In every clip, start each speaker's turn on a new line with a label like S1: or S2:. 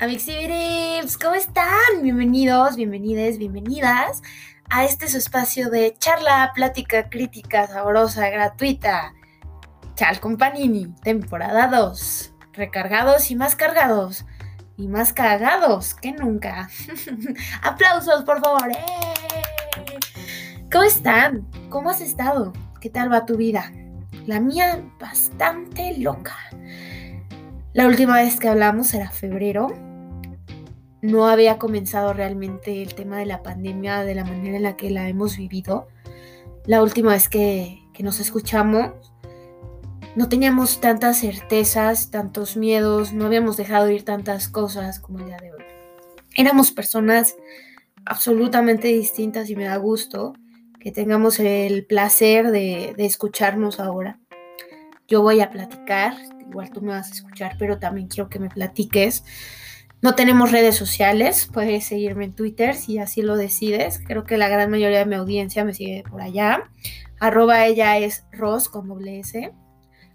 S1: Amixibirips, ¿cómo están? Bienvenidos, bienvenidas, bienvenidas a este su espacio de charla, plática, crítica, sabrosa, gratuita. Chal Companini, temporada 2. Recargados y más cargados. Y más cagados que nunca. Aplausos, por favor. ¡Eh! ¿Cómo están? ¿Cómo has estado? ¿Qué tal va tu vida? La mía bastante loca. La última vez que hablamos era febrero. No había comenzado realmente el tema de la pandemia de la manera en la que la hemos vivido. La última vez que, nos escuchamos no teníamos tantas certezas, tantos miedos, no habíamos dejado ir tantas cosas como el día de hoy. Éramos personas absolutamente distintas y me da gusto que tengamos el placer de, de escucharnos ahora. Yo voy a platicar, igual tú me vas a escuchar, pero también quiero que me platiques. No tenemos redes sociales, puedes seguirme en Twitter si así lo decides. Creo que la gran mayoría de mi audiencia me sigue por allá. Arroba ella es Ros con doble S.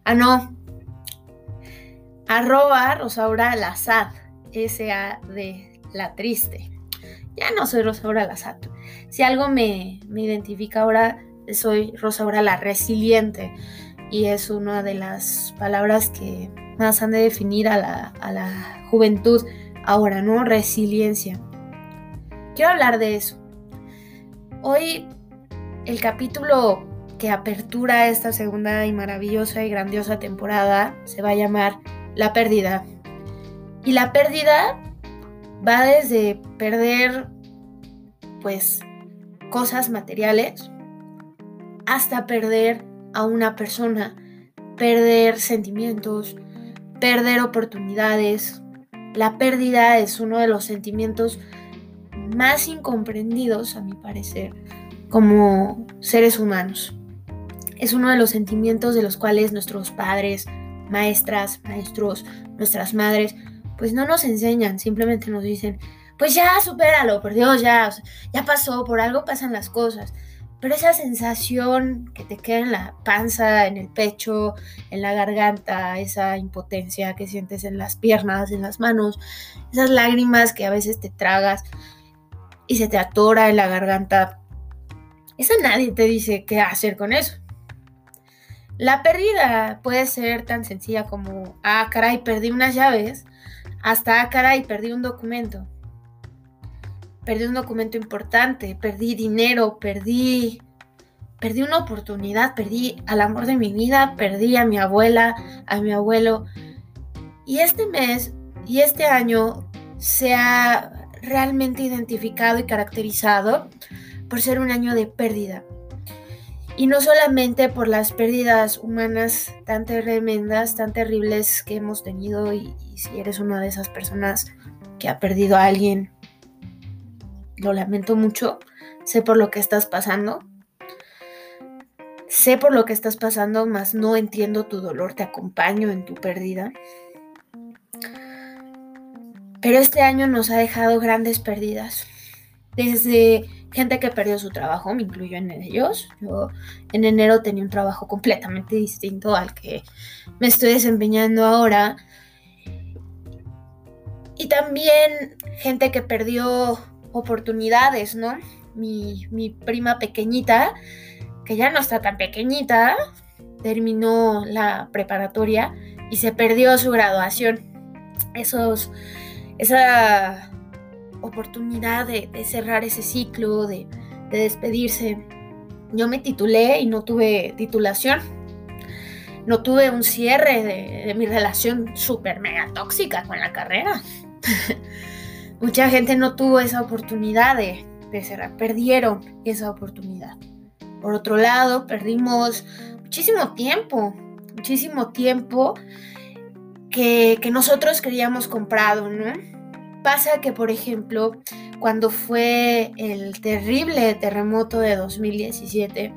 S1: Ah, no. Arroba Rosaura Lazad. S-A-D, la triste. Ya no soy Rosaura Lazad. Si algo me, me identifica ahora, soy Rosaura la resiliente y es una de las palabras que más han de definir a la, juventud ahora, ¿no? Resiliencia. Quiero hablar de eso. Hoy el capítulo que apertura esta segunda y maravillosa y grandiosa temporada se va a llamar La pérdida. Y la pérdida va desde perder pues cosas materiales hasta perder a una persona, perder sentimientos, perder oportunidades. La pérdida es uno de los sentimientos más incomprendidos, a mi parecer, como seres humanos. Es uno de los sentimientos de los cuales nuestros padres, maestras, maestros, nuestras madres, pues no nos enseñan, simplemente nos dicen, pues ya, supéralo, por Dios, ya, ya pasó, por algo pasan las cosas. Pero esa sensación que te queda en la panza, en el pecho, en la garganta, esa impotencia que sientes en las piernas, en las manos, esas lágrimas que a veces te tragas y se te atora en la garganta, esa nadie te dice qué hacer con eso. La pérdida puede ser tan sencilla como, ah, caray, perdí unas llaves, hasta, ah, caray, perdí un documento perdí un documento importante, perdí dinero, perdí, una oportunidad, perdí al amor de mi vida, perdí a mi abuela, a mi abuelo. Y este mes y este año se ha realmente identificado y caracterizado por ser un año de pérdida. Y no solamente por las pérdidas humanas tan tremendas, tan terribles que hemos tenido, y, y si eres una de esas personas que ha perdido a alguien lo lamento mucho, sé por lo que estás pasando. Sé por lo que estás pasando, mas no entiendo tu dolor, te acompaño en tu pérdida. Pero este año nos ha dejado grandes pérdidas. Desde gente que perdió su trabajo, me incluyo en ellos. Yo en enero tenía un trabajo completamente distinto al que me estoy desempeñando ahora. Y también gente que perdió oportunidades, ¿no? Mi, prima pequeñita, que ya no está tan pequeñita, terminó la preparatoria y se perdió su graduación. Esa oportunidad de, cerrar ese ciclo, de, despedirse. Yo me titulé y no tuve titulación. No tuve un cierre de, de mi relación súper mega tóxica con la carrera. Mucha gente no tuvo esa oportunidad de, cerrar, perdieron esa oportunidad. Por otro lado, perdimos muchísimo tiempo, muchísimo tiempo que, nosotros queríamos comprado, ¿no? Pasa que, por ejemplo, cuando fue el terrible terremoto de 2017,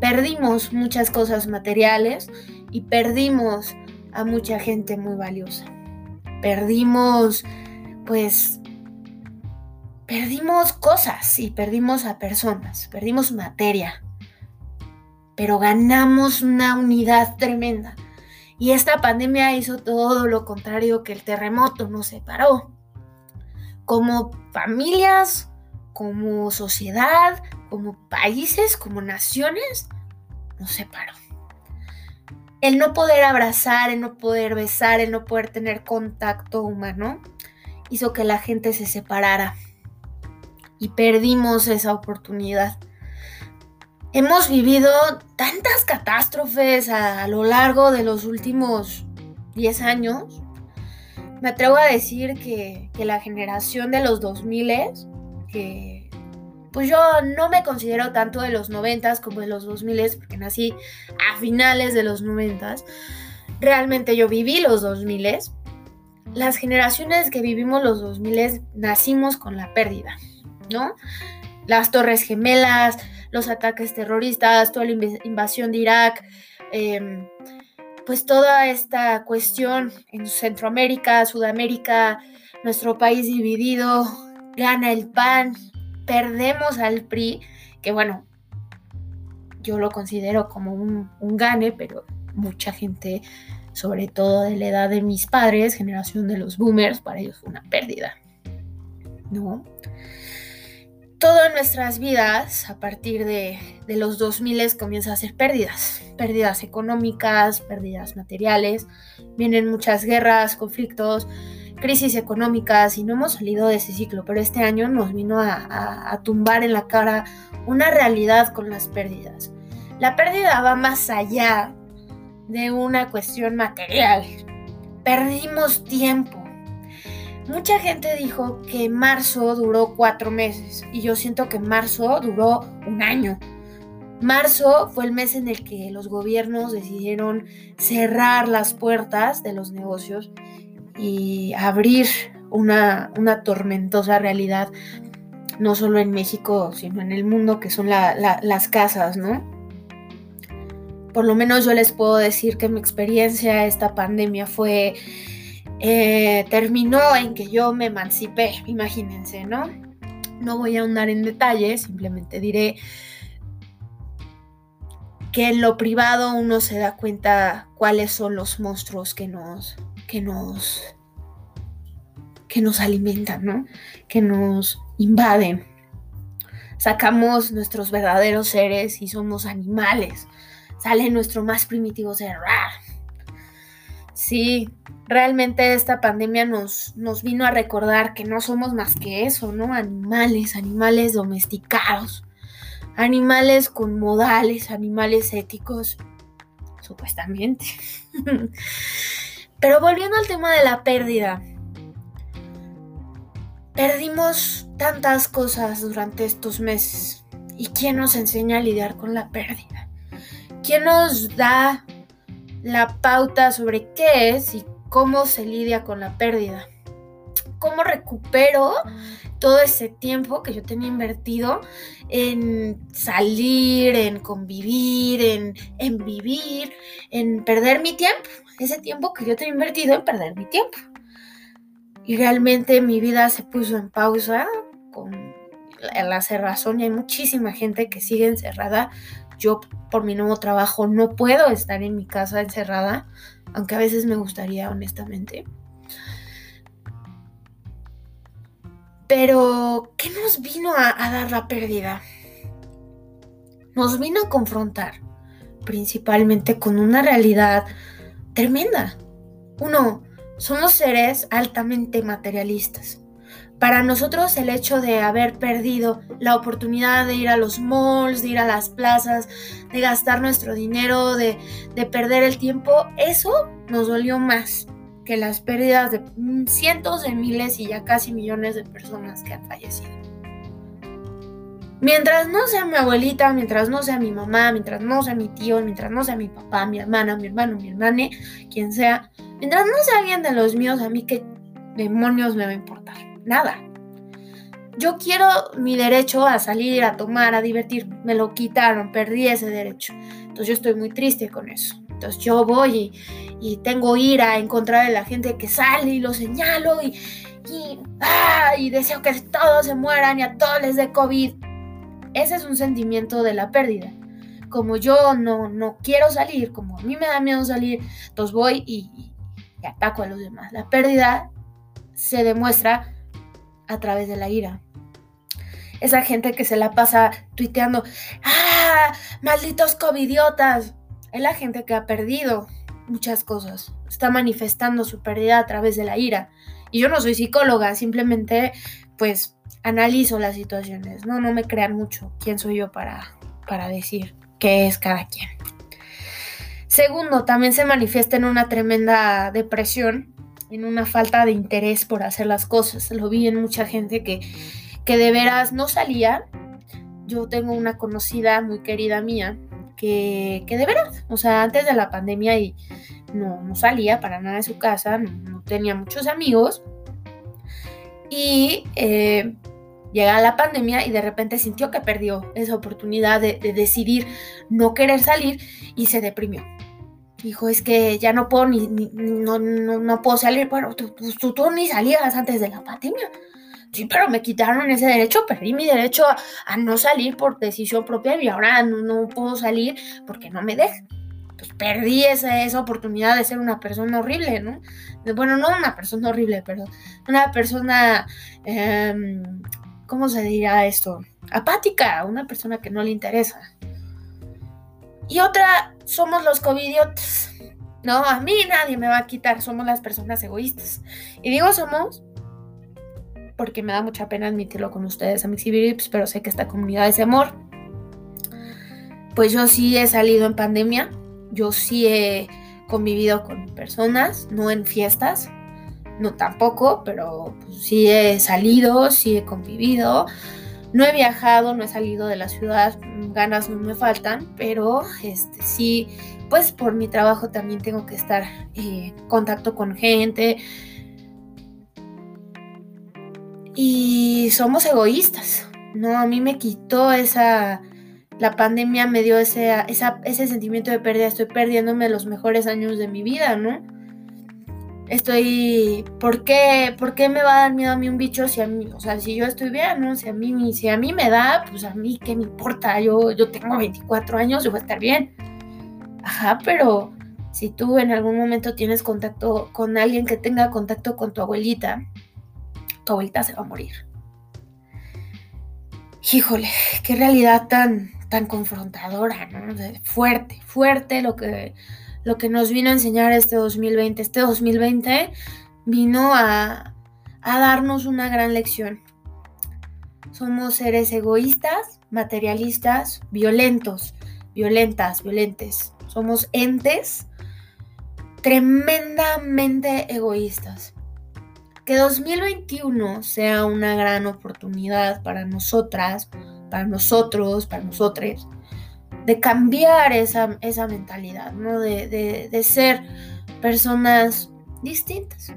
S1: perdimos muchas cosas materiales y perdimos a mucha gente muy valiosa. Perdimos, pues, perdimos cosas y perdimos a personas, perdimos materia, pero ganamos una unidad tremenda. Y esta pandemia hizo todo lo contrario que el terremoto nos separó. como familias, como sociedad, como países, como naciones, nos separó. El no poder abrazar, el no poder besar, el no poder tener contacto humano, hizo que la gente se separara y perdimos esa oportunidad. Hemos vivido tantas catástrofes a, lo largo de los últimos 10 años. Me atrevo a decir que, que la generación de los 2000 que pues yo no me considero tanto de los 90 como de los 2000 porque nací a finales de los 90 Realmente yo viví los 2000 Las generaciones que vivimos los 2000 nacimos con la pérdida, ¿no? Las torres gemelas, los ataques terroristas, toda la invasión de Irak, em, pues toda esta cuestión en Centroamérica, Sudamérica, nuestro país dividido, gana el PAN, perdemos al PRI, que bueno, yo lo considero como un, un gane, pero mucha gente, sobre todo de la edad de mis padres, generación de los boomers, para ellos fue una pérdida. ¿No? Todo en nuestras vidas, a partir de, los 2000, comienza a ser pérdidas. Pérdidas económicas, pérdidas materiales. Vienen muchas guerras, conflictos, crisis económicas y no hemos salido de ese ciclo. Pero este año nos vino a, a tumbar en la cara una realidad con las pérdidas. La pérdida va más allá de una cuestión material. Perdimos tiempo Mucha gente dijo que marzo duró cuatro meses y yo siento que marzo duró un año. Marzo fue el mes en el que los gobiernos decidieron cerrar las puertas de los negocios y abrir una, tormentosa realidad, no solo en México, sino en el mundo, que son las casas, ¿no? Por lo menos yo les puedo decir que mi experiencia esta pandemia fue eh, terminó en que yo me emancipé, imagínense, ¿no? No voy a ahondar en detalles, simplemente diré que en lo privado uno se da cuenta cuáles son los monstruos que nos, que nos, que nos alimentan, ¿no? Que nos invaden. Sacamos nuestros verdaderos seres y somos animales. Sale nuestro más primitivo ser. Sí, realmente esta pandemia nos, nos vino a recordar que no somos más que eso, ¿no? Animales, animales domesticados, animales con modales, animales éticos, supuestamente. Pero volviendo al tema de la pérdida, perdimos tantas cosas durante estos meses. ¿Y quién nos enseña a lidiar con la pérdida? ¿Quién nos da la pauta sobre qué es y cómo se lidia con la pérdida. Cómo recupero todo ese tiempo que yo tenía invertido en salir, en convivir, en, en vivir, en perder mi tiempo. Ese tiempo que yo tenía invertido en perder mi tiempo. Y realmente mi vida se puso en pausa con la cerrazón y hay muchísima gente que sigue encerrada yo por mi nuevo trabajo no puedo estar en mi casa encerrada, aunque a veces me gustaría, honestamente. Pero, ¿qué nos vino a, dar la pérdida? Nos vino a confrontar principalmente con una realidad tremenda. Uno, somos seres altamente materialistas. Para nosotros el hecho de haber perdido la oportunidad de ir a los malls, de ir a las plazas, de gastar nuestro dinero, de, perder el tiempo, eso nos dolió más que las pérdidas de cientos de miles y ya casi millones de personas que han fallecido. Mientras no sea mi abuelita, mientras no sea mi mamá, mientras no sea mi tío, mientras no sea mi papá, mi hermana, mi hermano, mi hermana, quien sea, mientras no sea alguien de los míos, a mí qué demonios me va a importar nada. Yo quiero mi derecho a salir, a tomar, a divertir. Me lo quitaron, perdí ese derecho. Entonces yo estoy muy triste con eso. Entonces yo voy y, tengo ira en contra de la gente que sale y lo señalo y, ah, y, deseo que todos se mueran y a todos les dé COVID. Ese es un sentimiento de la pérdida. Como yo no, no quiero salir, como a mí me da miedo salir, entonces voy y, y ataco a los demás. La pérdida se demuestra a través de la ira. Esa gente que se la pasa tuiteando, ¡ah! ¡Malditos covidiotas! Es la gente que ha perdido muchas cosas. Está manifestando su pérdida a través de la ira. Y yo no soy psicóloga, simplemente pues analizo las situaciones. No, no me crean mucho. ¿Quién soy yo para, para decir qué es cada quien? Segundo, también se manifiesta en una tremenda depresión, en una falta de interés por hacer las cosas. Lo vi en mucha gente que, que de veras no salía. Yo tengo una conocida muy querida mía que, que de veras, o sea, antes de la pandemia y no, no salía para nada de su casa, no, tenía muchos amigos. Y eh, llega la pandemia y de repente sintió que perdió esa oportunidad de, decidir no querer salir y se deprimió. Dijo, es que ya no puedo ni, no, no, puedo salir. Bueno, tú, tú, ni salías antes de la pandemia. Sí, pero me quitaron ese derecho, perdí mi derecho a, no salir por decisión propia y ahora no, puedo salir porque no me dejan. Pues perdí esa, esa oportunidad de ser una persona horrible, ¿no? Bueno, no una persona horrible, pero una persona eh, ¿cómo se dirá esto? Apática, una persona que no le interesa. Y otra, somos los covidiotas. No, a mí nadie me va a quitar, somos las personas egoístas. Y digo somos porque me da mucha pena admitirlo con ustedes, Amixibirips, pero sé que esta comunidad es amor. Pues yo sí he salido en pandemia, yo sí he convivido con personas, no en fiestas, no tampoco, pero pues, sí he salido, sí he convivido. No he viajado, no he salido de la ciudad, ganas no me faltan, pero este, sí, pues por mi trabajo también tengo que estar eh, en contacto con gente. Y somos egoístas, ¿no? A mí me quitó esa, la pandemia me dio ese, ese sentimiento de pérdida, estoy perdiéndome los mejores años de mi vida, ¿no? Estoy, ¿por qué, ¿por qué me va a dar miedo a mí un bicho si a mí, o sea, si yo estoy bien, ¿no? Si a mí, si a mí me da, pues a mí, ¿qué me importa? Yo, yo tengo 24 años, yo voy a estar bien. Ajá, pero si tú en algún momento tienes contacto con alguien que tenga contacto con tu abuelita, tu abuelita se va a morir. Híjole, qué realidad tan, tan confrontadora, ¿no? Fuerte, fuerte lo que lo que nos vino a enseñar este 2020. Este 2020 vino a, darnos una gran lección. Somos seres egoístas, materialistas, violentos, violentas, violentes. Somos entes tremendamente egoístas. Que 2021 sea una gran oportunidad para nosotras, para nosotros, para nosotros, de cambiar esa, esa mentalidad, ¿no? De, de, ser personas distintas.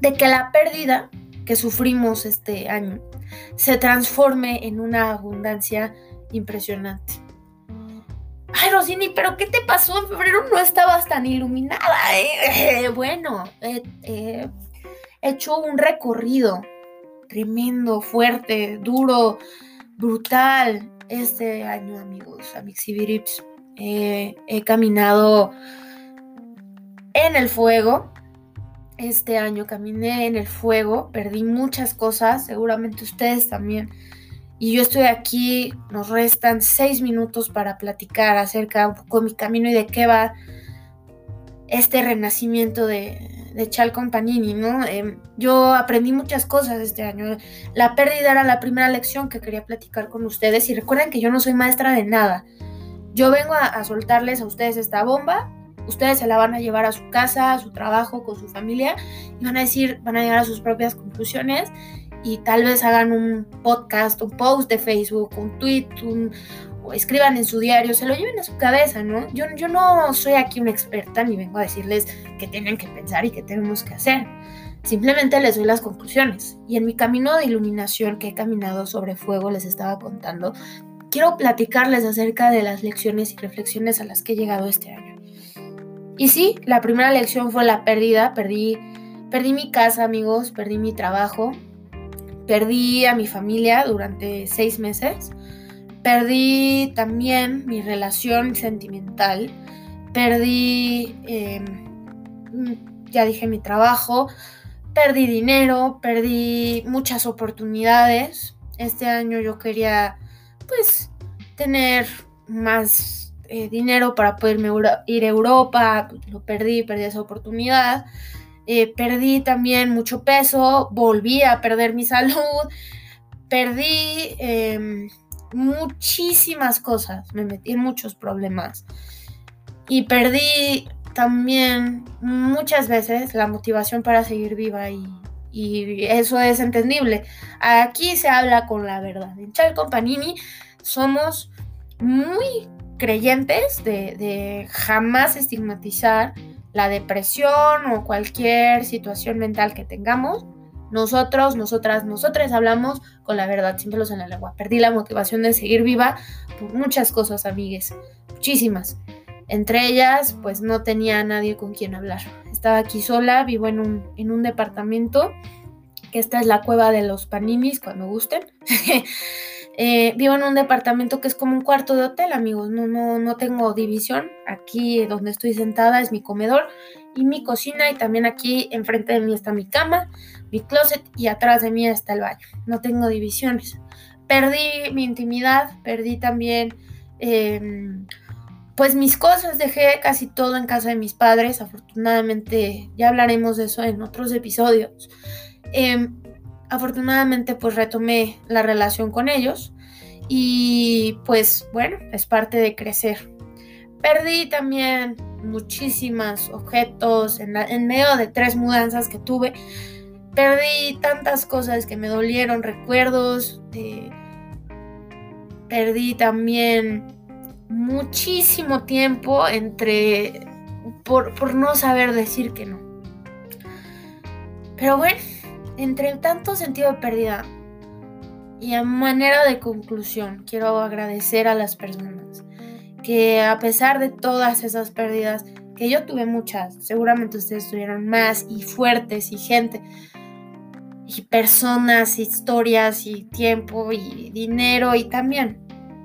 S1: De que la pérdida que sufrimos este año se transforme en una abundancia impresionante. Ay, Rosini, pero ¿qué te pasó? En febrero no estabas tan iluminada. ¿eh? bueno, he hecho un recorrido tremendo, fuerte, duro, brutal, este año, amigos, Amixibirips, eh, he caminado en el fuego. Este año caminé en el fuego, perdí muchas cosas, seguramente ustedes también. Y yo estoy aquí, nos restan seis minutos para platicar acerca de mi camino y de qué va este renacimiento de, de Chal Companini, ¿no? Em, yo aprendí muchas cosas este año. La pérdida era la primera lección que quería platicar con ustedes y recuerden que yo no soy maestra de nada. Yo vengo a, soltarles a ustedes esta bomba, ustedes se la van a llevar a su casa, a su trabajo, con su familia y van a decir, van a llegar a sus propias conclusiones y tal vez hagan un podcast, un post de Facebook, un tweet, un, escriban en su diario, se lo lleven a su cabeza, ¿no? Yo, yo no soy aquí una experta ni vengo a decirles qué tienen que pensar y qué tenemos que hacer. Simplemente les doy las conclusiones. Y en mi camino de iluminación que he caminado sobre fuego, les estaba contando, quiero platicarles acerca de las lecciones y reflexiones a las que he llegado este año. Y sí, la primera lección fue la pérdida. Perdí, perdí mi casa, amigos, perdí mi trabajo, perdí a mi familia durante seis meses. Perdí también mi relación sentimental, perdí, em, ya dije, mi trabajo, perdí dinero, perdí muchas oportunidades. Este año yo quería, pues, tener más eh, dinero para poderme ir a Europa. Lo perdí, perdí esa oportunidad. Eh, perdí también mucho peso, volví a perder mi salud, perdí em, muchísimas cosas, me metí en muchos problemas y perdí también muchas veces la motivación para seguir viva y, eso es entendible. Aquí se habla con la verdad. En Chalco Panini somos muy creyentes de, de jamás estigmatizar la depresión o cualquier situación mental que tengamos, nosotros, nosotras, nosotras hablamos con la verdad, sin pelos en la lengua. Perdí la motivación de seguir viva por muchas cosas, amigues, muchísimas. Entre ellas, pues no tenía nadie con quien hablar. Estaba aquí sola, vivo en un, en un departamento, que esta es la cueva de los paninis, cuando gusten. Eh, vivo en un departamento que es como un cuarto de hotel, amigos. No, no, no tengo división. Aquí donde estoy sentada es mi comedor y mi cocina. Y también aquí enfrente de mí está mi cama, mi closet y atrás de mí está el baño. No tengo divisiones. Perdí mi intimidad, perdí también em, pues mis cosas. Dejé casi todo en casa de mis padres. Afortunadamente ya hablaremos de eso en otros episodios. Em, afortunadamente pues retomé la relación con ellos y pues bueno, es parte de crecer. Perdí también muchísimos objetos en, medio de tres mudanzas que tuve. Perdí tantas cosas que me dolieron, recuerdos. perdí también muchísimo tiempo entre por, por no saber decir que no. Pero bueno, entre tanto sentido de pérdida y a manera de conclusión, quiero agradecer a las personas que a pesar de todas esas pérdidas, que yo tuve muchas, seguramente ustedes tuvieron más y fuertes y gente y personas, historias y tiempo y dinero y también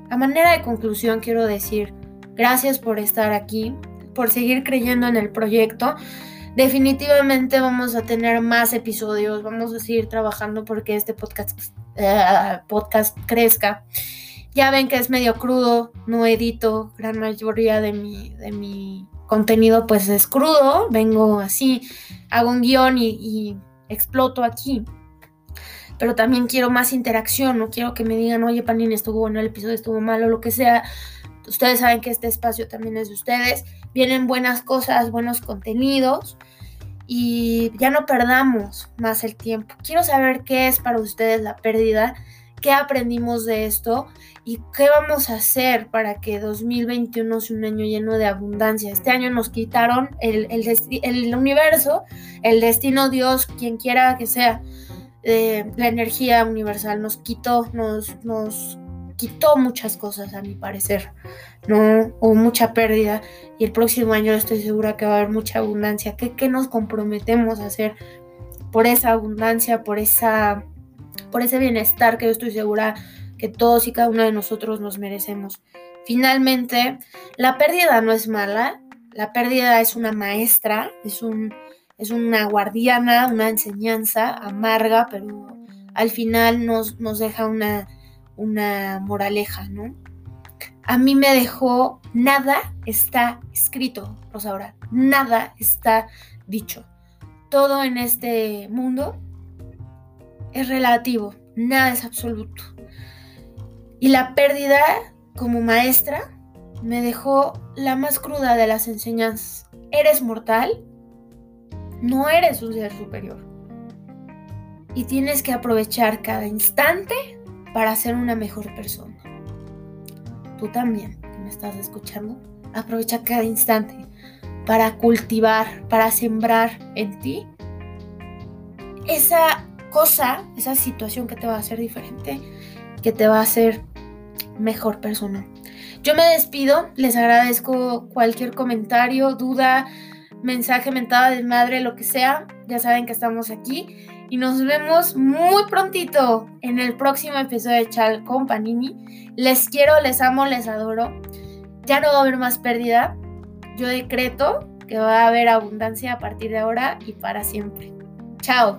S1: a manera de conclusión quiero decir gracias por estar aquí, por seguir creyendo en el proyecto definitivamente vamos a tener más episodios, vamos a seguir trabajando porque este podcast, eh, podcast crezca. Ya ven que es medio crudo, no edito, gran mayoría de mi, de mi contenido pues es crudo, vengo así, hago un guion y, y exploto aquí. Pero también quiero más interacción, no quiero que me digan, oye Panini, estuvo bueno, el episodio estuvo malo, lo que sea. Ustedes saben que este espacio también es de ustedes. Vienen buenas cosas, buenos contenidos y ya no perdamos más el tiempo. Quiero saber qué es para ustedes la pérdida, qué aprendimos de esto y qué vamos a hacer para que 2021 sea un año lleno de abundancia. Este año nos quitaron el, el, universo, el destino, Dios, quien quiera que sea, eh, la energía universal nos quitó, nos, nos quitó muchas cosas a mi parecer, ¿no? Hubo mucha pérdida y el próximo año estoy segura que va a haber mucha abundancia. ¿Qué, qué nos comprometemos a hacer por esa abundancia, por, esa, por ese bienestar que yo estoy segura que todos y cada uno de nosotros nos merecemos? Finalmente, la pérdida no es mala, la pérdida es una maestra, es, un, es una guardiana, una enseñanza amarga, pero al final nos, nos deja una una moraleja, ¿no? A mí me dejó, nada está escrito, Rosaura, nada está dicho. Todo en este mundo es relativo, nada es absoluto. Y la pérdida como maestra me dejó la más cruda de las enseñanzas. Eres mortal, no eres un ser superior. Y tienes que aprovechar cada instante para ser una mejor persona. Tú también, que me estás escuchando, aprovecha cada instante para cultivar, para sembrar en ti esa cosa, esa situación que te va a hacer diferente, que te va a hacer mejor persona. Yo me despido, les agradezco cualquier comentario, duda, mensaje, mentada de madre, lo que sea. Ya saben que estamos aquí y nos vemos muy prontito en el próximo episodio de Chal con Panini. Les quiero, les amo, les adoro. Ya no va a haber más pérdida. Yo decreto que va a haber abundancia a partir de ahora y para siempre. Chao.